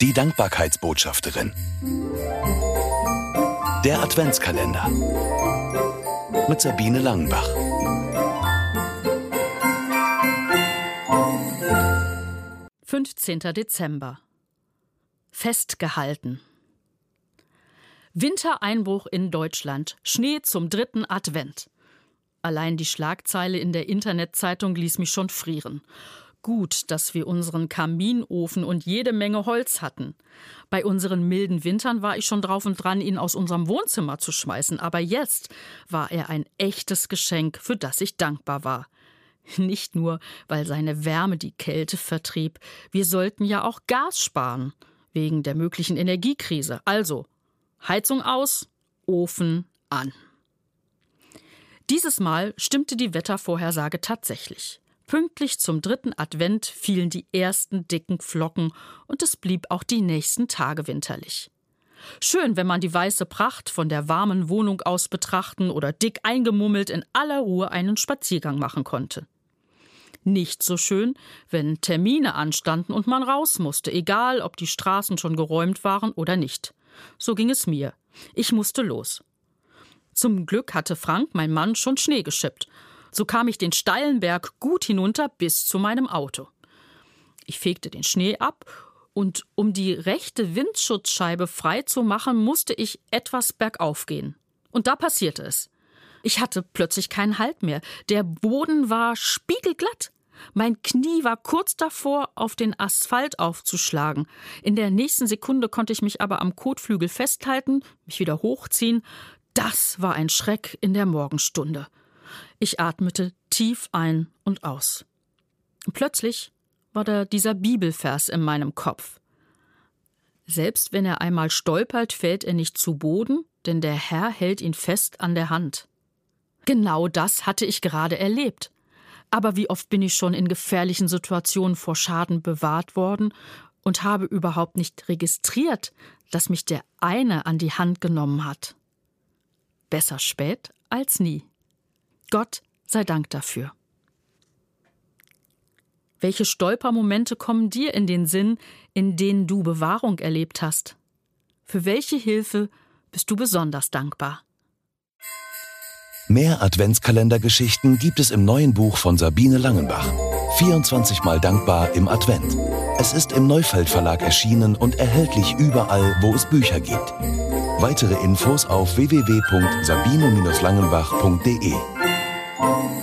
Die Dankbarkeitsbotschafterin. Der Adventskalender. Mit Sabine Langenbach. Fünfzehnter Dezember. Festgehalten. Wintereinbruch in Deutschland. Schnee zum dritten Advent. Allein die Schlagzeile in der Internetzeitung ließ mich schon frieren. Gut, dass wir unseren Kaminofen und jede Menge Holz hatten. Bei unseren milden Wintern war ich schon drauf und dran, ihn aus unserem Wohnzimmer zu schmeißen, aber jetzt war er ein echtes Geschenk, für das ich dankbar war. Nicht nur, weil seine Wärme die Kälte vertrieb, wir sollten ja auch Gas sparen, wegen der möglichen Energiekrise. Also Heizung aus, Ofen an. Dieses Mal stimmte die Wettervorhersage tatsächlich. Pünktlich zum dritten Advent fielen die ersten dicken Flocken und es blieb auch die nächsten Tage winterlich. Schön, wenn man die weiße Pracht von der warmen Wohnung aus betrachten oder dick eingemummelt in aller Ruhe einen Spaziergang machen konnte. Nicht so schön, wenn Termine anstanden und man raus musste, egal ob die Straßen schon geräumt waren oder nicht. So ging es mir. Ich musste los. Zum Glück hatte Frank, mein Mann, schon Schnee geschippt. So kam ich den steilen Berg gut hinunter bis zu meinem Auto. Ich fegte den Schnee ab und um die rechte Windschutzscheibe frei zu machen, musste ich etwas bergauf gehen. Und da passierte es. Ich hatte plötzlich keinen Halt mehr. Der Boden war spiegelglatt. Mein Knie war kurz davor, auf den Asphalt aufzuschlagen. In der nächsten Sekunde konnte ich mich aber am Kotflügel festhalten, mich wieder hochziehen. Das war ein Schreck in der Morgenstunde. Ich atmete tief ein und aus. Plötzlich war da dieser Bibelvers in meinem Kopf. Selbst wenn er einmal stolpert, fällt er nicht zu Boden, denn der Herr hält ihn fest an der Hand. Genau das hatte ich gerade erlebt. Aber wie oft bin ich schon in gefährlichen Situationen vor Schaden bewahrt worden und habe überhaupt nicht registriert, dass mich der eine an die Hand genommen hat. Besser spät als nie. Gott sei Dank dafür. Welche Stolpermomente kommen dir in den Sinn, in denen du Bewahrung erlebt hast? Für welche Hilfe bist du besonders dankbar? Mehr Adventskalendergeschichten gibt es im neuen Buch von Sabine Langenbach. 24 Mal dankbar im Advent. Es ist im Neufeld Verlag erschienen und erhältlich überall, wo es Bücher gibt. Weitere Infos auf www.sabine-langenbach.de Thank you.